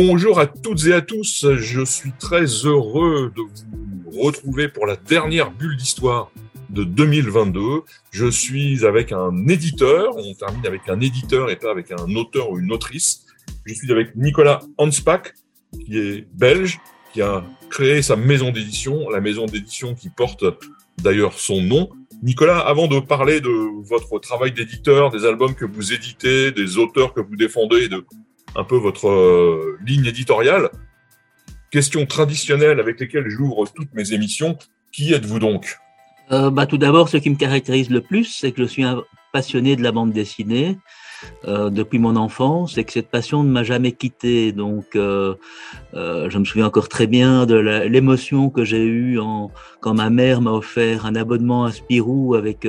Bonjour à toutes et à tous, je suis très heureux de vous retrouver pour la dernière bulle d'histoire de 2022. Je suis avec un éditeur, on termine avec un éditeur et pas avec un auteur ou une autrice. Je suis avec Nicolas Hanspach, qui est belge, qui a créé sa maison d'édition, la maison d'édition qui porte d'ailleurs son nom. Nicolas, avant de parler de votre travail d'éditeur, des albums que vous éditez, des auteurs que vous défendez, de un peu votre euh, ligne éditoriale, question traditionnelle avec lesquelles j'ouvre toutes mes émissions, qui êtes-vous donc? Euh, bah, Tout d'abord, ce qui me caractérise le plus, c'est que je suis un passionné de la bande dessinée. Euh, depuis mon enfance et que cette passion ne m'a jamais quitté. Donc, je me souviens encore très bien de l'émotion que j'ai eue quand ma mère m'a offert un abonnement à Spirou avec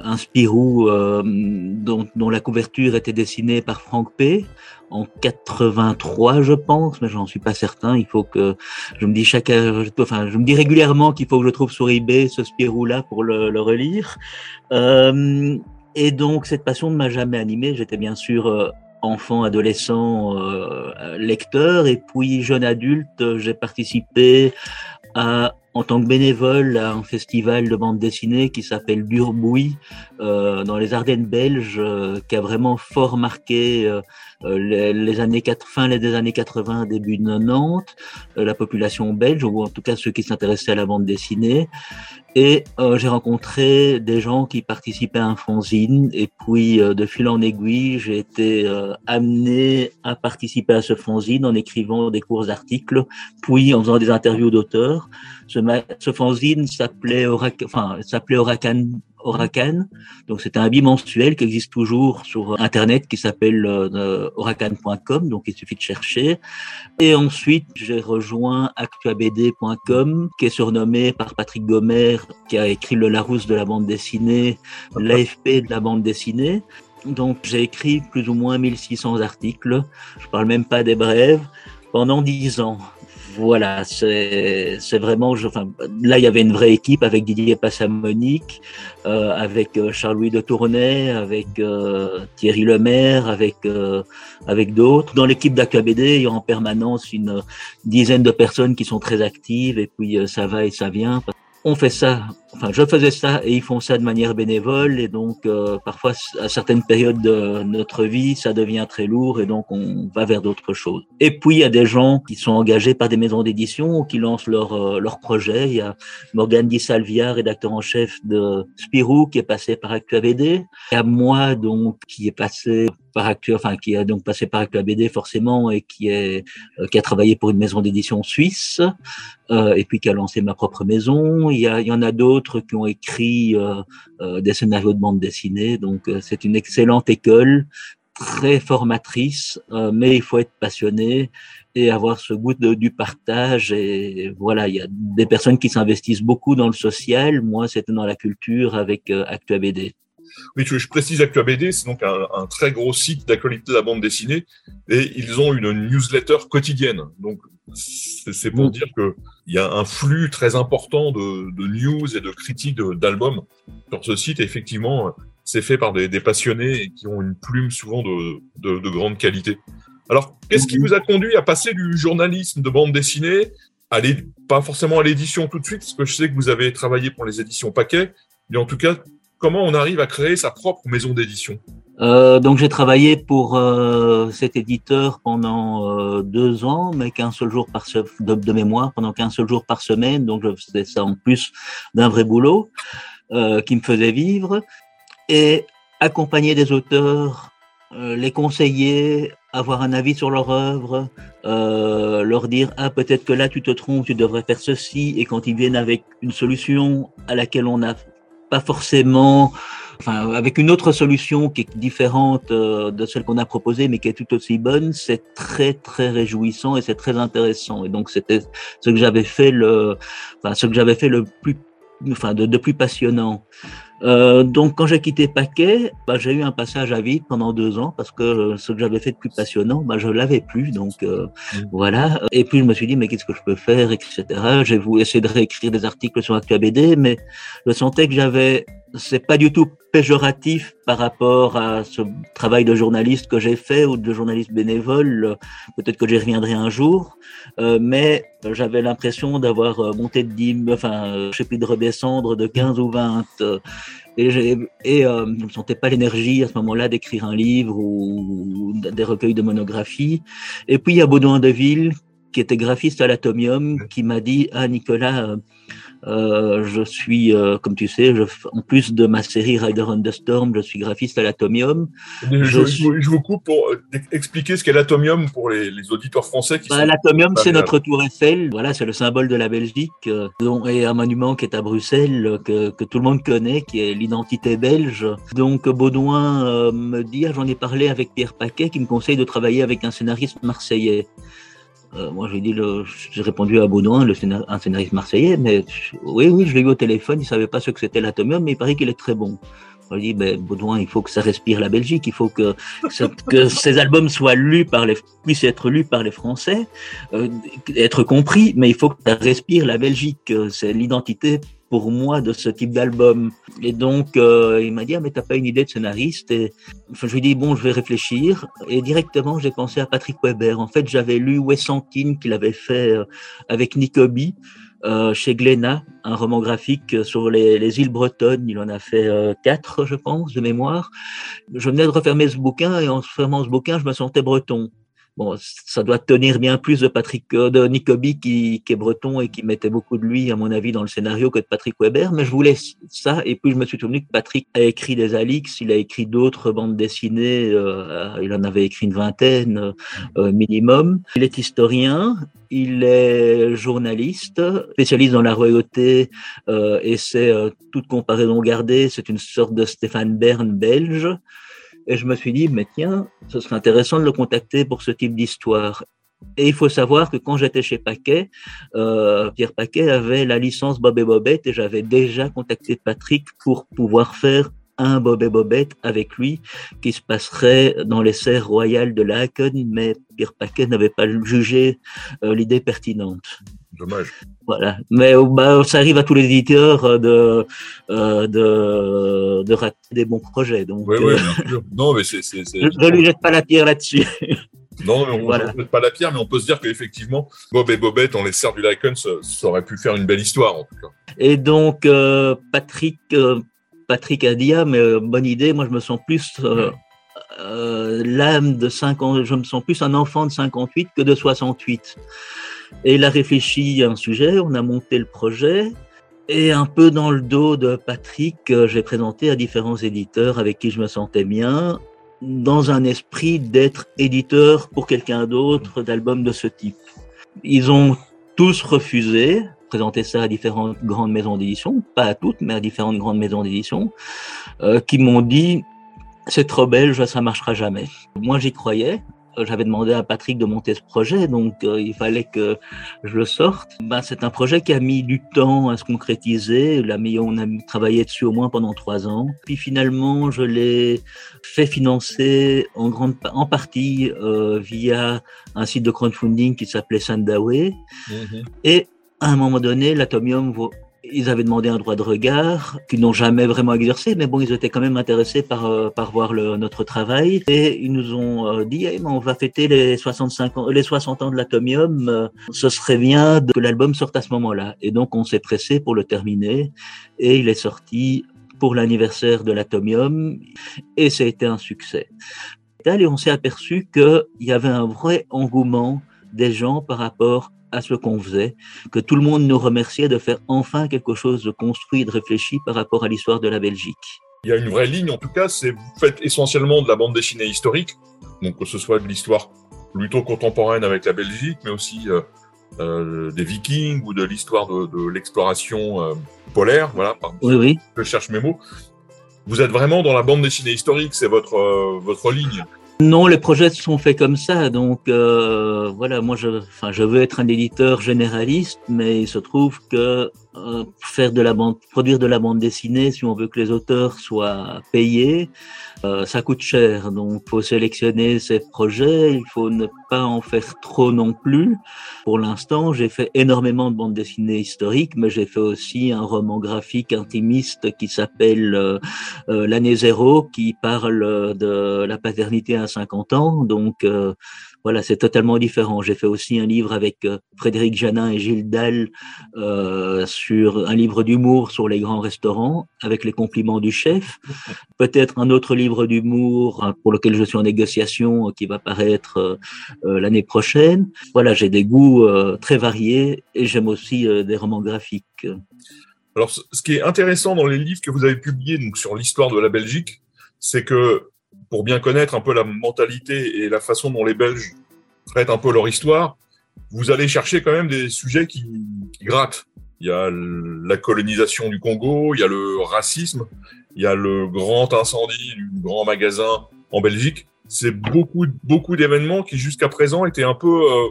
un Spirou dont, dont, la couverture était dessinée par Franck P. En 83, je pense, mais j'en suis pas certain. Il faut que je me dis chaque, enfin, je me dis régulièrement qu'il faut que je trouve sur eBay ce Spirou-là pour le, relire. Euh, et donc, cette passion ne m'a jamais animé. J'étais bien sûr euh, enfant, adolescent, euh, lecteur. Et puis, jeune adulte, j'ai participé à, en tant que bénévole à un festival de bande dessinée qui s'appelle Durbouy, euh, dans les Ardennes belges, euh, qui a vraiment fort marqué euh, les, les, années 4, fin des années 80, début 90, la population belge, ou en tout cas ceux qui s'intéressaient à la bande dessinée. Et euh, j'ai rencontré des gens qui participaient à un fanzine. Et puis, euh, de fil en aiguille, j'ai été euh, amené à participer à ce fanzine en écrivant des courts articles, puis en faisant des interviews d'auteurs. Ce, ce fanzine s'appelait Oracan Oracan. Donc c'est un bimensuel qui existe toujours sur internet qui s'appelle euh, oracan.com. Donc il suffit de chercher. Et ensuite j'ai rejoint actuabd.com qui est surnommé par Patrick Gomer qui a écrit le Larousse de la bande dessinée, l'AFP de la bande dessinée. Donc j'ai écrit plus ou moins 1600 articles. Je parle même pas des brèves pendant 10 ans voilà, c'est vraiment. Enfin, là, il y avait une vraie équipe avec Didier Passamonique, euh, avec euh, Charles-Louis de Tournai, avec euh, Thierry Lemaire, avec euh, avec d'autres. Dans l'équipe d'AQABD, il y a en permanence une dizaine de personnes qui sont très actives, et puis euh, ça va et ça vient on fait ça, enfin je faisais ça et ils font ça de manière bénévole et donc euh, parfois à certaines périodes de notre vie ça devient très lourd et donc on va vers d'autres choses. Et puis il y a des gens qui sont engagés par des maisons d'édition ou qui lancent leur euh, leur projet. Il y a Morgane Di Salvia, rédacteur en chef de Spirou qui est passé par ActuABD. Il y a moi donc qui est passé par Actu, enfin qui a donc passé par ActuABD forcément et qui est euh, qui a travaillé pour une maison d'édition suisse euh, et puis qui a lancé ma propre maison. Il y, a, il y en a d'autres qui ont écrit euh, euh, des scénarios de bande dessinée. Donc euh, c'est une excellente école, très formatrice, mais il faut être passionné et avoir ce goût du partage. Et voilà, il y a des personnes qui s'investissent beaucoup dans le social. Moi, c'était dans la culture avec euh, ActuABD. Oui, je précise ActuABD, c'est donc un, un, très gros site d'actualité de la bande dessinée et ils ont une newsletter quotidienne. Donc, c'est pour mmh. dire qu'il y a un flux très important de, de news et de critiques d'albums sur ce site. Et effectivement, c'est fait par des, des, passionnés qui ont une plume souvent de, de, de grande qualité. Alors, qu'est-ce qui vous a conduit à passer du journalisme de bande dessinée à pas forcément à l'édition tout de suite, parce que je sais que vous avez travaillé pour les éditions Paquet, mais en tout cas, comment on arrive à créer sa propre maison d'édition euh, donc j'ai travaillé pour euh, cet éditeur pendant euh, deux ans, mais qu'un seul jour par se... de, mémoire, pendant qu'un seul jour par semaine. Donc je faisais ça en plus d'un vrai boulot qui me faisait vivre et accompagner des auteurs, les conseiller, avoir un avis sur leur œuvre, leur dire ah peut-être que là tu te trompes, tu devrais faire ceci. Et quand ils viennent avec une solution à laquelle on n'a pas forcément enfin, avec une autre solution qui est différente euh, de celle qu'on a proposée, mais qui est tout aussi bonne, c'est très très réjouissant et c'est très intéressant. Et donc c'était ce que j'avais fait le, enfin, ce que j'avais fait le plus, enfin, de, de plus passionnant. Euh, donc, quand j'ai quitté Paquet, bah, j'ai eu un passage à vide pendant deux ans parce que ce que j'avais fait de plus passionnant, bah, je l'avais plus. Donc, euh, mmh. voilà. Et puis, je me suis dit, mais qu'est-ce que je peux faire, etc. J'ai voulu essayer de réécrire des articles sur BD, mais je sentais que j'avais c'est pas du tout péjoratif par rapport à ce travail de journaliste que j'ai fait ou de journaliste bénévole. Peut-être que j'y reviendrai un jour, euh, mais j'avais l'impression d'avoir euh, monté de 10, enfin, euh, je sais plus, de redescendre de 15 ou 20. et, et je ne sentais pas l'énergie à ce moment-là d'écrire un livre ou, des recueils de monographies. Et puis il y a Baudouin Deville, qui était graphiste à l'Atomium, qui m'a dit, ah Nicolas, euh, je suis, euh, comme tu sais, je, en plus de ma série Rider on the Storm, je suis graphiste à l'Atomium. Je, je, vous coupe pour euh, expliquer ce qu'est l'Atomium pour les, les, auditeurs français bah, L'Atomium, c'est notre tour Eiffel. Voilà, c'est le symbole de la Belgique dont, et un monument qui est à Bruxelles que, que tout le monde connaît, qui est l'identité belge. Donc Baudouin me dit, ah, j'en ai parlé avec Pierre Paquet, qui me conseille de travailler avec un scénariste marseillais. Euh, moi, j'ai dit, j'ai répondu à Baudouin, le un scénariste marseillais, mais oui, oui, je l'ai eu au téléphone, il savait pas ce que c'était l'atomium, mais il paraît qu'il est très bon. Je dit, ben, Baudouin, il faut que ça respire la Belgique, il faut que, que ces albums soient lus par les, puissent être lus par les Français, euh, être compris, mais il faut que ça respire la Belgique. C'est l'identité pour moi de ce type d'album. Et donc, euh, il m'a dit, ah, mais t'as pas une idée de scénariste? Et, Je lui ai dit, bon, je vais réfléchir. Et directement, j'ai pensé à Patrick Weber. En fait, j'avais lu Wessantine qu'il avait fait euh, avec Nicobi. Euh, chez Glénat, un roman graphique sur les, les, îles bretonnes. Il en a fait euh, quatre, je pense, de mémoire. Je venais de refermer ce bouquin et en fermant ce bouquin, je me sentais breton. Bon, ça doit tenir bien plus de Patrick, euh, de Nicobi qui, qui, est breton et qui mettait beaucoup de lui, à mon avis, dans le scénario que de Patrick Weber. Mais je voulais ça. Et puis je me suis souvenu que Patrick a écrit des Alix, il a écrit d'autres bandes dessinées. Euh, il en avait écrit une vingtaine euh, minimum. Il est historien. Il est journaliste, spécialiste dans la royauté et c'est toute comparaison gardée. C'est une sorte de Stéphane Bern belge. Et je me suis dit, mais tiens, ce serait intéressant de le contacter pour ce type d'histoire. Et il faut savoir que quand j'étais chez Paquet, euh, Pierre Paquet avait la licence Bob et Bobette et j'avais déjà contacté Patrick pour pouvoir faire un Bob et Bobette avec lui qui se passerait dans les serres royales de Laken, mais Pierre Paquet n'avait pas jugé euh, l'idée pertinente. Dommage. Voilà. Mais bah, ça arrive à tous les éditeurs euh, de, euh, de, de rater des bons projets. Donc, oui, oui, euh, bien sûr. Non, mais c'est, Je ne lui jette pas la pierre là-dessus. Non, mais on ne jette pas la pierre, mais on peut se dire qu'effectivement, Bob et Bobette, on les sert du Lycan, ça, ça, aurait pu faire une belle histoire, en tout cas. Et donc, euh, Patrick, euh, Patrick a dit, ah, mais bonne idée, moi je me sens plus euh, l'âme de 50, je me sens plus un enfant de 58 que de 68. Et il a réfléchi à un sujet, on a monté le projet, et un peu dans le dos de Patrick, euh, j'ai présenté à différents éditeurs avec qui je me sentais bien, dans un esprit d'être éditeur pour quelqu'un d'autre d'albums de ce type. Ils ont tous refusé, présenter ça à différentes grandes maisons d'édition, pas à toutes, mais à différentes grandes maisons d'édition, euh, qui m'ont dit c'est trop belge, ça marchera jamais. Moi, j'y croyais. J'avais demandé à Patrick de monter ce projet, donc euh, il fallait que je le sorte. Ben, c'est un projet qui a mis du temps à se concrétiser. La on a travaillé dessus au moins pendant trois ans. Puis finalement, je l'ai fait financer en grande, en partie euh, via un site de crowdfunding qui s'appelait Sandaway. Mm-hmm. Et à un moment donné, l'Atomium ils avaient demandé un droit de regard qu'ils n'ont jamais vraiment exercé, mais bon, ils étaient quand même intéressés par, euh, par voir notre travail. Et ils nous ont euh, dit, hey, on va fêter les 65 ans, les 60 ans de l'Atomium. Ce serait bien que l'album sorte à ce moment-là. Et donc, on s'est pressé pour le terminer. Et il est sorti pour l'anniversaire de l'Atomium. Et ça a été un succès. Et on s'est aperçu qu'il y avait un vrai engouement des gens par rapport à ce qu'on faisait, que tout le monde nous remerciait de faire enfin quelque chose de construit, de réfléchi par rapport à l'histoire de la Belgique. Il y a une vraie ligne, en tout cas, c'est vous faites essentiellement de la bande dessinée historique, donc que ce soit de l'histoire plutôt contemporaine avec la Belgique, mais aussi euh, euh, des Vikings ou de l'histoire de, de l'exploration euh, polaire, voilà. oui, oui. Je cherche mes mots. Vous êtes vraiment dans la bande dessinée historique, c'est votre, votre ligne. Non, les projets sont faits comme ça. Donc euh, voilà, moi je, enfin, je veux être un éditeur généraliste, mais il se trouve que faire de la bande, produire de la bande dessinée, si on veut que les auteurs soient payés, euh, ça coûte cher. Donc, faut sélectionner ces projets. Il faut ne pas en faire trop non plus. Pour l'instant, j'ai fait énormément de bande dessinée historique, mais j'ai fait aussi un roman graphique intimiste qui s'appelle euh, L'année zéro, qui parle de la paternité à 50 ans. Donc, voilà, c'est totalement différent. J'ai fait aussi un livre avec euh, Frédéric Janin et Gilles Dalle euh, sur un livre d'humour sur les grands restaurants avec les compliments du chef. Peut-être un autre livre d'humour hein, pour lequel je suis en négociation euh, qui va paraître l'année prochaine. Voilà, j'ai des goûts très variés et j'aime aussi des romans graphiques. Alors, ce qui est intéressant dans les livres que vous avez publiés donc sur l'histoire de la Belgique, c'est que pour bien connaître un peu la mentalité et la façon dont les Belges traitent un peu leur histoire, vous allez chercher quand même des sujets qui, grattent. Il y a la colonisation du Congo, il y a le racisme, il y a le grand incendie du grand magasin en Belgique. C'est beaucoup, beaucoup d'événements qui jusqu'à présent étaient un peu euh,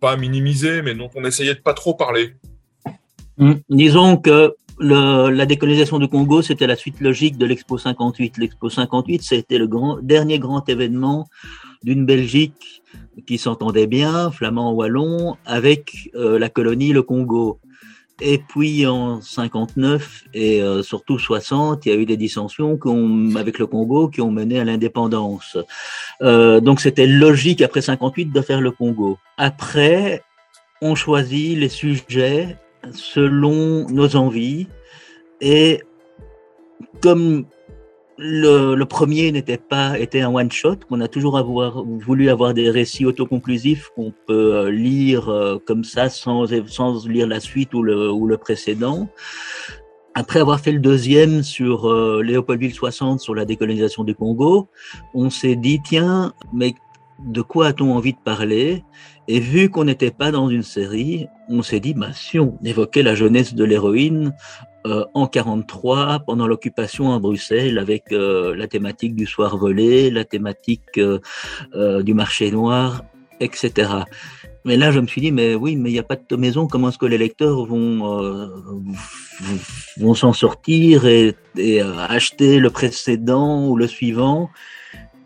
pas minimisés, mais dont on essayait de pas trop parler. Hum, disons que la décolonisation du Congo, c'était la suite logique de l'Expo 58. L'Expo 58, c'était le grand, dernier grand événement d'une Belgique qui s'entendait bien, flamand wallon, avec euh, la colonie le Congo. Et puis en 59 et euh, surtout 60, il y a eu des dissensions avec le Congo qui ont mené à l'indépendance. Euh, donc c'était logique après 58 de faire le Congo. Après, on choisit les sujets selon nos envies. Et comme le, premier n'était pas était un one shot, qu'on a toujours voulu avoir des récits autoconclusifs qu'on peut euh, lire euh, comme ça sans, sans lire la suite ou le, ou le précédent. Après avoir fait le deuxième sur euh, Léopoldville 60 sur la décolonisation du Congo, on s'est dit tiens, mais de quoi a-t-on envie de parler? Et vu qu'on n'était pas dans une série, on s'est dit, bah, si on évoquait la jeunesse de l'héroïne euh, en 43, pendant l'occupation à Bruxelles, avec euh, la thématique du soir volé, la thématique euh, du marché noir, etc. Mais là, je me suis dit, mais oui, mais il n'y a pas de maison, comment est-ce que les lecteurs vont, vont s'en sortir et, et acheter le précédent ou le suivant?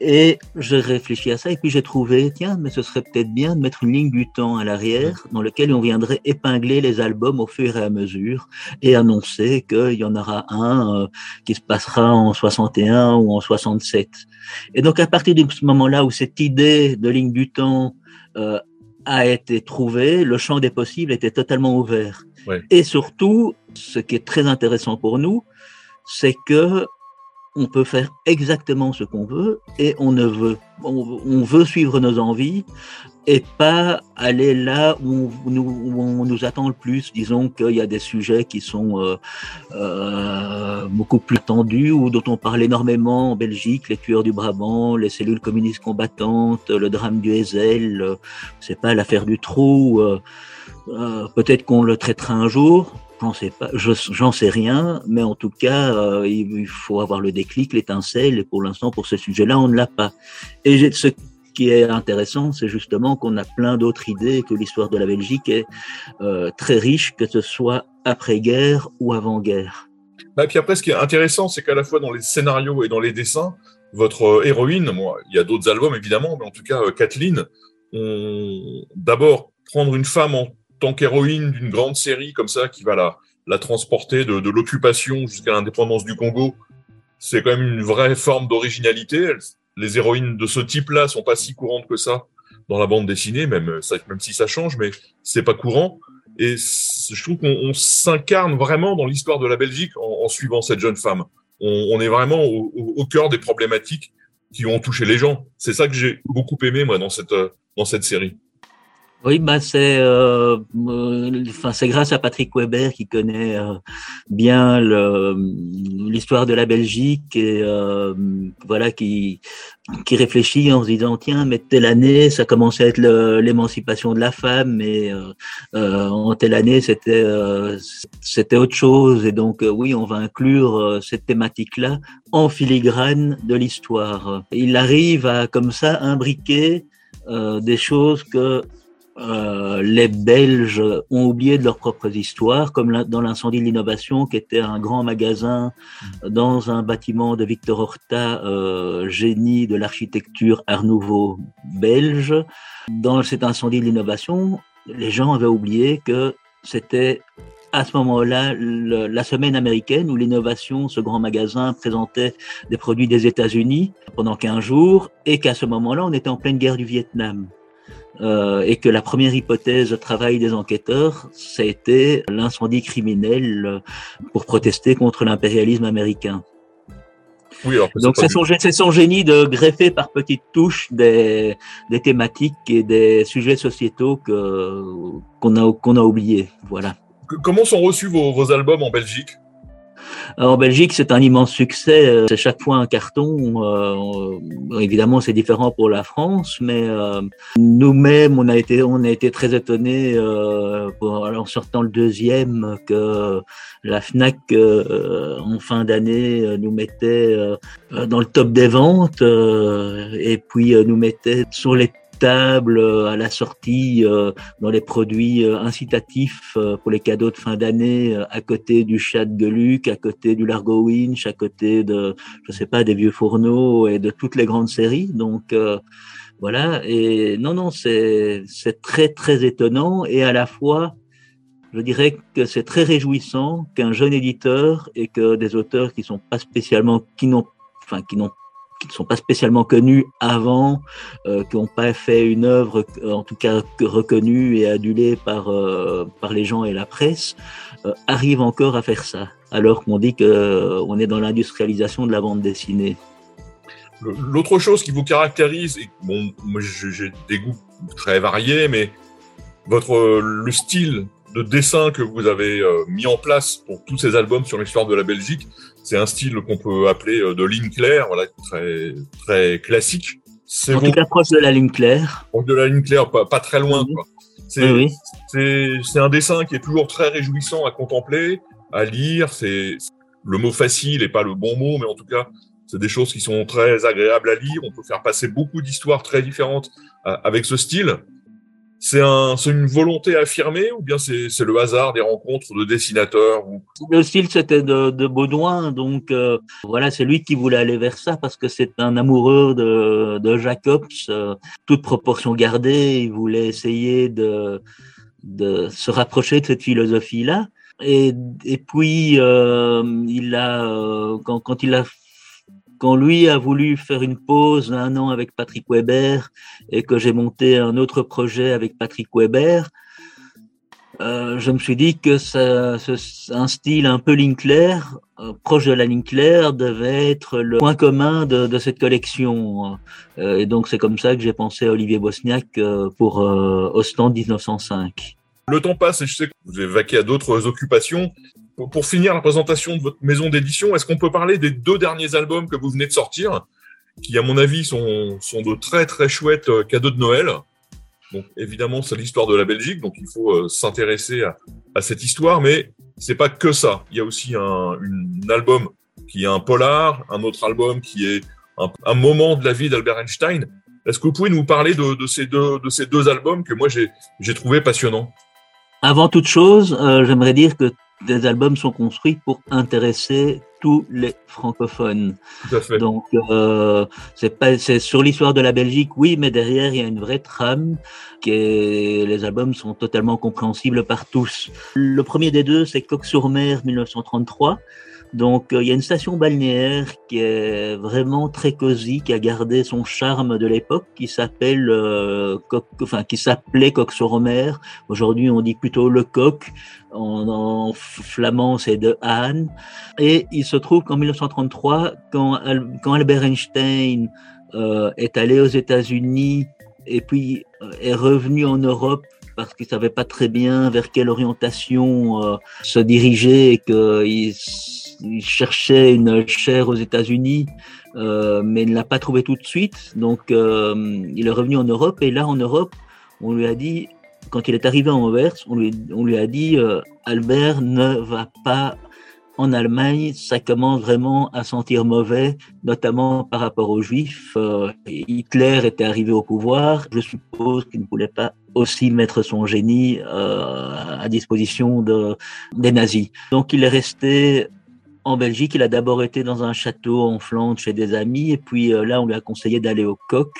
Et j'ai réfléchi à ça et puis j'ai trouvé, tiens, mais ce serait peut-être bien de mettre une ligne du temps à l'arrière dans lequel on viendrait épingler les albums au fur et à mesure et annoncer qu'il y en aura un euh, qui se passera en 61 ou en 67. Et donc à partir de ce moment-là où cette idée de ligne du temps euh, a été trouvée, le champ des possibles était totalement ouvert. Et surtout, ce qui est très intéressant pour nous, c'est que on peut faire exactement ce qu'on veut et on ne veut, on, veut suivre nos envies et pas aller là où, on nous attend le plus. Disons qu'il y a des sujets qui sont euh, euh, beaucoup plus tendus ou dont on parle énormément en Belgique, les tueurs du Brabant, les cellules communistes combattantes, le drame du Hazel, c'est pas l'affaire du trou. Euh, peut-être qu'on le traitera un jour, J'en sais pas, j'en sais rien, mais en tout cas, euh, il faut avoir le déclic, l'étincelle, et pour l'instant, pour ce sujet-là, on ne l'a pas. Et ce qui est intéressant, c'est justement qu'on a plein d'autres idées, que l'histoire de la Belgique est euh, très riche, que ce soit après-guerre ou avant-guerre. Bah, et puis après, ce qui est intéressant, c'est qu'à la fois dans les scénarios et dans les dessins, votre euh, héroïne, moi, il y a d'autres albums évidemment, mais en tout cas, Kathleen, d'abord prendre une femme en tant qu'héroïne d'une grande série comme ça qui va la, la transporter de, l'occupation jusqu'à l'indépendance du Congo, c'est quand même une vraie forme d'originalité. Les héroïnes de ce type-là sont pas si courantes que ça dans la bande dessinée, même, même si ça change, mais c'est pas courant. Et je trouve qu'on s'incarne vraiment dans l'histoire de la Belgique en, suivant cette jeune femme. On, est vraiment au, au, cœur des problématiques qui ont touché les gens. C'est ça que j'ai beaucoup aimé moi dans cette dans cette série. Oui, bah c'est euh, euh, enfin, c'est grâce à Patrick Weber qui connaît euh, bien l'histoire de la Belgique et euh, voilà qui qui réfléchit en se disant tiens mais telle année ça commençait à être l'émancipation de la femme mais euh, en telle année c'était c'était autre chose et donc oui on va inclure cette thématique là en filigrane de l'histoire. Il arrive à comme ça imbriquer des choses que euh, les Belges ont oublié de leurs propres histoires, comme dans l'incendie de l'innovation, qui était un grand magasin dans un bâtiment de Victor Horta, euh, génie de l'architecture Art Nouveau belge. Dans cet incendie de l'innovation, les gens avaient oublié que c'était à ce moment-là la semaine américaine où l'innovation, ce grand magasin, présentait des produits des États-Unis pendant 15 jours et qu'à ce moment-là, on était en pleine guerre du Vietnam. Euh, et que la première hypothèse de travail des enquêteurs, ça a été l'incendie criminel euh, pour protester contre l'impérialisme américain. Oui, Donc c'est son, son, génie de greffer par petites touches des, des thématiques et des sujets sociétaux qu'on a, qu'on a oubliés. Voilà. Comment sont reçus vos, vos albums en Belgique? En Belgique, c'est un immense succès. Euh, c'est chaque fois un carton. Euh, évidemment, c'est différent pour la France, mais euh, nous-mêmes, on a été, on a été très étonnés en sortant le deuxième que la Fnac en fin d'année nous mettait dans le top des ventes et puis nous mettait sur les euh, à la sortie euh, dans les produits euh, incitatifs pour les cadeaux de fin d'année, à côté du chat de Geluc, à côté du Largo Winch, à côté de, je sais pas, des vieux fourneaux et de toutes les grandes séries. Donc voilà. Et non, non, c'est très très étonnant et à la fois je dirais que c'est très réjouissant qu'un jeune éditeur et que des auteurs qui sont pas spécialement, qui n'ont, enfin, qui n'ont qui ne sont pas spécialement connus avant, euh, qui n'ont pas fait une œuvre, euh, en tout cas reconnue et adulée par, euh, par les gens et la presse, arrivent encore à faire ça, alors qu'on dit qu'on est dans l'industrialisation de la bande dessinée. L'autre chose qui vous caractérise, et bon, moi j'ai des goûts très variés, mais votre le style de dessin que vous avez mis en place pour tous ces albums sur l'histoire de la Belgique, c'est un style qu'on peut appeler euh, de ligne claire, voilà, très très classique. C'est en tout cas proche de la ligne claire. Proche de la ligne claire, pas, pas très loin. Quoi. C'est, oui, c'est, c'est un dessin qui est toujours très réjouissant à contempler, à lire. C'est le mot facile et pas le bon mot, mais en tout cas, c'est des choses qui sont très agréables à lire. On peut faire passer beaucoup d'histoires très différentes euh, avec ce style c'est un, une volonté affirmée ou bien c'est, le hasard des rencontres de dessinateurs ou... Le style c'était de, de Baudouin, donc euh, voilà, c'est lui qui voulait aller vers ça parce que c'est un amoureux de, de Jacobs, euh, toute proportion gardée, il voulait essayer de, de se rapprocher de cette philosophie-là. Et, et puis euh, il a, quand, quand il a quand lui a voulu faire une pause un an avec Patrick Weber et que j'ai monté un autre projet avec Patrick Weber, euh, je me suis dit que ça, un style un peu Linkler, euh, proche de la Linkler, devait être le point commun de, cette collection. Euh, et donc c'est comme ça que j'ai pensé à Olivier Bosniak pour Ostend 1905. Le temps passe et je sais que vous avez vaqué à d'autres occupations pour finir la présentation de votre maison d'édition, est-ce qu'on peut parler des deux derniers albums que vous venez de sortir, qui à mon avis sont, sont de très très chouettes euh, cadeaux de Noël? Donc évidemment, c'est l'histoire de la Belgique, donc il faut euh, s'intéresser à, à, cette histoire, mais c'est pas que ça. Il y a aussi un, album qui est un polar, un autre album qui est un, un moment de la vie d'Albert Einstein. Est-ce que vous pouvez nous parler de, de, ces, deux, de ces deux albums que moi j'ai trouvé passionnants? Avant toute chose, euh, j'aimerais dire que des albums sont construits pour intéresser tous les francophones. Tout à fait. Donc, euh, c'est pas, c'est sur l'histoire de la Belgique, oui, mais derrière, il y a une vraie trame qui est, les albums sont totalement compréhensibles par tous. Le premier des deux, c'est Coq-sur-Mer 1933. Donc, euh, il y a une station balnéaire qui est vraiment très cosy, qui a gardé son charme de l'époque, qui s'appelle, euh, enfin, qui s'appelait Coq-sur-Mer. Aujourd'hui, on dit plutôt le Coq. En, flamand, c'est de Anne. Et il se trouve qu'en 1933, quand, quand Albert Einstein euh, est allé aux États-Unis et puis est revenu en Europe parce qu'il savait pas très bien vers quelle orientation euh, se diriger et qu'il il cherchait une chaire aux États-Unis, euh, mais ne l'a pas trouvé tout de suite. Donc, euh, il est revenu en Europe et là, en Europe, on lui a dit, quand il est arrivé en Anvers, on lui, a dit, euh, Albert ne va pas en Allemagne, ça commence vraiment à sentir mauvais, notamment par rapport aux Juifs. Hitler était arrivé au pouvoir. Je suppose qu'il ne voulait pas aussi mettre son génie euh, à disposition de, des nazis. Donc il est resté en Belgique. Il a d'abord été dans un château en Flandre chez des amis, et puis euh, là on lui a conseillé d'aller au Coq,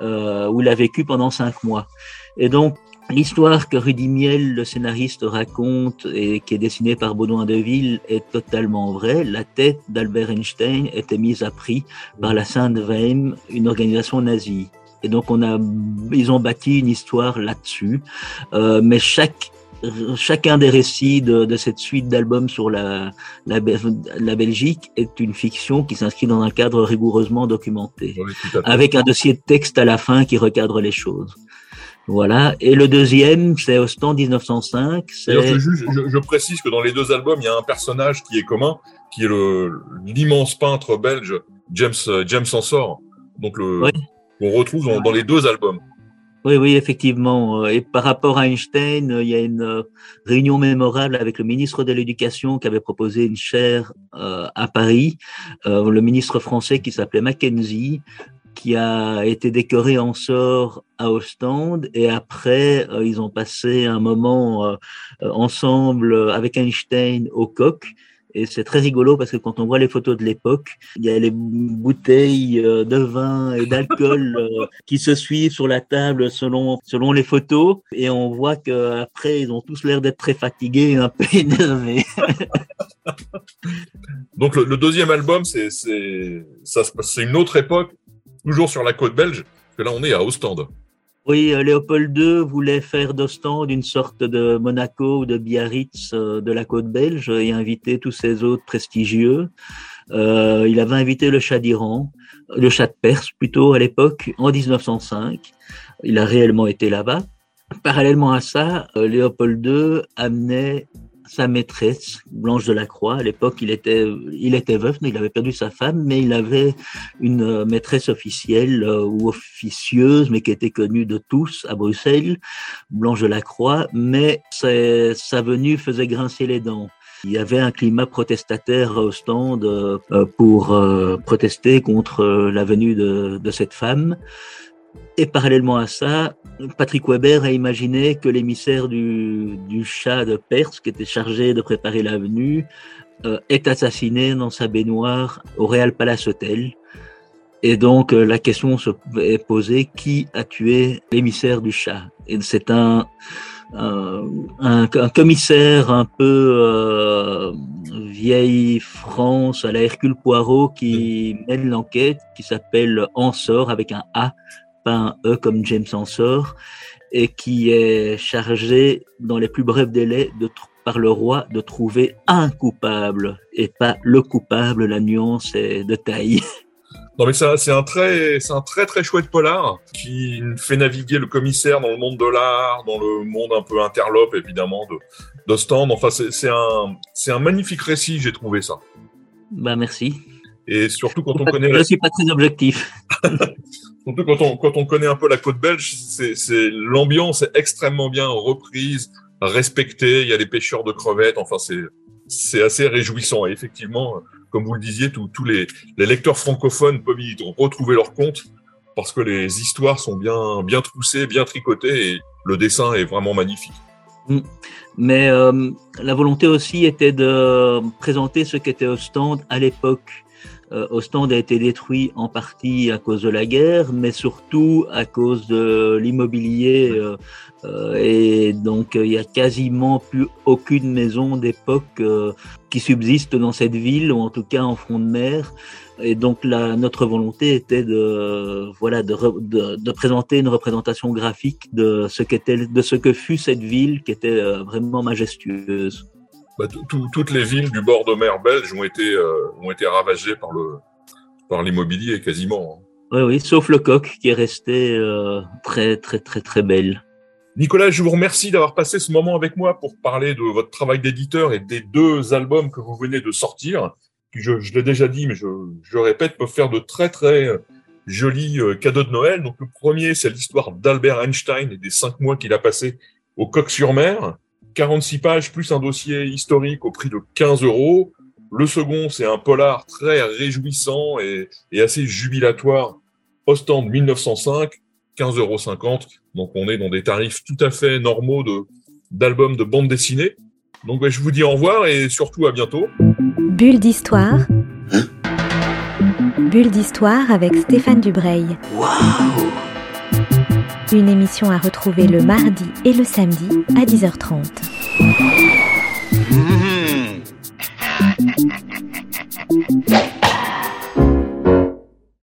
euh, où il a vécu pendant cinq mois. Et donc L'histoire que Rudy Miel, le scénariste, raconte et qui est dessinée par Baudouin Deville est totalement vraie. La tête d'Albert Einstein était mise à prix par la Sainte Weim, une organisation nazie. Et donc on a, ils ont bâti une histoire là-dessus. Euh, mais chaque chacun des récits de, de cette suite d'albums sur la, la, la, Belgique est une fiction qui s'inscrit dans un cadre rigoureusement documenté, oui, avec un dossier de texte à la fin qui recadre les choses. Voilà. Et le deuxième, c'est Ostend 1905. Je, je, je, précise que dans les deux albums, il y a un personnage qui est commun, qui est le l'immense peintre belge James James Ensor. Donc le oui. Qu'on retrouve dans, les deux albums. Oui, oui, effectivement. Et par rapport à Einstein, il y a une réunion mémorable avec le ministre de l'Éducation qui avait proposé une chaire euh, à Paris, euh, le ministre français qui s'appelait Mackenzie, qui a été décoré en sort à Ostende et après euh, ils ont passé un moment euh, ensemble avec Einstein au coq et c'est très rigolo parce que quand on voit les photos de l'époque, il y a les bouteilles euh, de vin et d'alcool euh, qui se suivent sur la table selon selon les photos et on voit que après ils ont tous l'air d'être très fatigués et un peu énervés. Donc le, le deuxième album c'est c'est ça c'est une autre époque toujours sur la côte belge, que là on est à Ostende. Oui, euh, Léopold II voulait faire d'Ostende une sorte de Monaco ou de Biarritz euh, de la côte belge et inviter tous ces autres prestigieux. Euh, il avait invité le chat d'Iran, le chat de Perse plutôt à l'époque, en 1905. Il a réellement été là-bas. Parallèlement à ça, Léopold II amenait sa maîtresse, Blanche de la Croix. À l'époque, il était, il était veuf, mais il avait perdu sa femme, mais il avait une euh, maîtresse officielle euh, ou officieuse, mais qui était connue de tous à Bruxelles, Blanche de la Croix, mais sa venue faisait grincer les dents. Il y avait un climat protestataire au stand euh, pour protester contre la venue de, de cette femme. Et parallèlement à ça, Patrick Weber a imaginé que l'émissaire du, du chat de Perse, qui était chargé de préparer l'avenue, euh, est assassiné dans sa baignoire au Real Palace Hotel. Et donc euh, la question se est posée qui a tué l'émissaire du chat? Et c'est un, un, un, un, commissaire un peu euh, vieille France à la Hercule Poirot qui mène l'enquête, qui s'appelle Ansor avec un A un E comme James Ensor, et qui est chargé dans les plus brefs délais de, par le roi de trouver un coupable et pas le coupable. La nuance est de taille. Non mais c'est un très c'est un très très chouette polar qui fait naviguer le commissaire dans le monde de l'art, dans le monde un peu interlope évidemment de d'Ostende. Enfin c'est un c'est un magnifique récit, j'ai trouvé ça. Bah merci. Et surtout quand on connaît. Je suis pas très objectif. Surtout quand on, quand on connaît un peu la côte belge, c'est l'ambiance est extrêmement bien reprise, respectée. Il y a les pêcheurs de crevettes. Enfin, c'est c'est assez réjouissant. Et effectivement, comme vous le disiez, tous les, les lecteurs francophones peuvent y retrouver leur compte parce que les histoires sont bien bien troussées, bien tricotées et le dessin est vraiment magnifique. Mm. Mais euh, la volonté aussi était de présenter ce qu'était Ostende à l'époque Ostende a été détruit en partie à cause de la guerre, mais surtout à cause de l'immobilier. Euh, euh, et donc, il y a quasiment plus aucune maison d'époque qui subsiste dans cette ville, ou en tout cas en front de mer. Et donc, la, notre volonté était de, voilà, de, de, de, présenter une représentation graphique de ce qu'était, de ce que fut cette ville, qui était vraiment majestueuse bah, toutes les villes du bord de mer belge ont été, euh, ont été ravagées par le par l'immobilier quasiment. Hein. Oui, oui, sauf le coq qui est resté euh, très, très, très, très belle. Nicolas, je vous remercie d'avoir passé ce moment avec moi pour parler de votre travail d'éditeur et des deux albums que vous venez de sortir, qui, je, l'ai déjà dit, mais je, je répète, peuvent faire de très très jolis euh, cadeaux de Noël. Donc le premier, c'est l'histoire d'Albert Einstein et des cinq mois qu'il a passé au Coq-sur-Mer. 46 pages plus un dossier historique au prix de 15 euros. Le second, c'est un polar très réjouissant et, et assez jubilatoire, Ostende 1905, 15,50 euros. Donc on est dans des tarifs tout à fait normaux de d'albums de bande dessinée. Donc ben, je vous dis au revoir et surtout à bientôt. Bulle d'histoire. Bulle d'histoire avec Stéphane Dubreuil. Une émission à retrouver le mardi et le samedi à 10h30.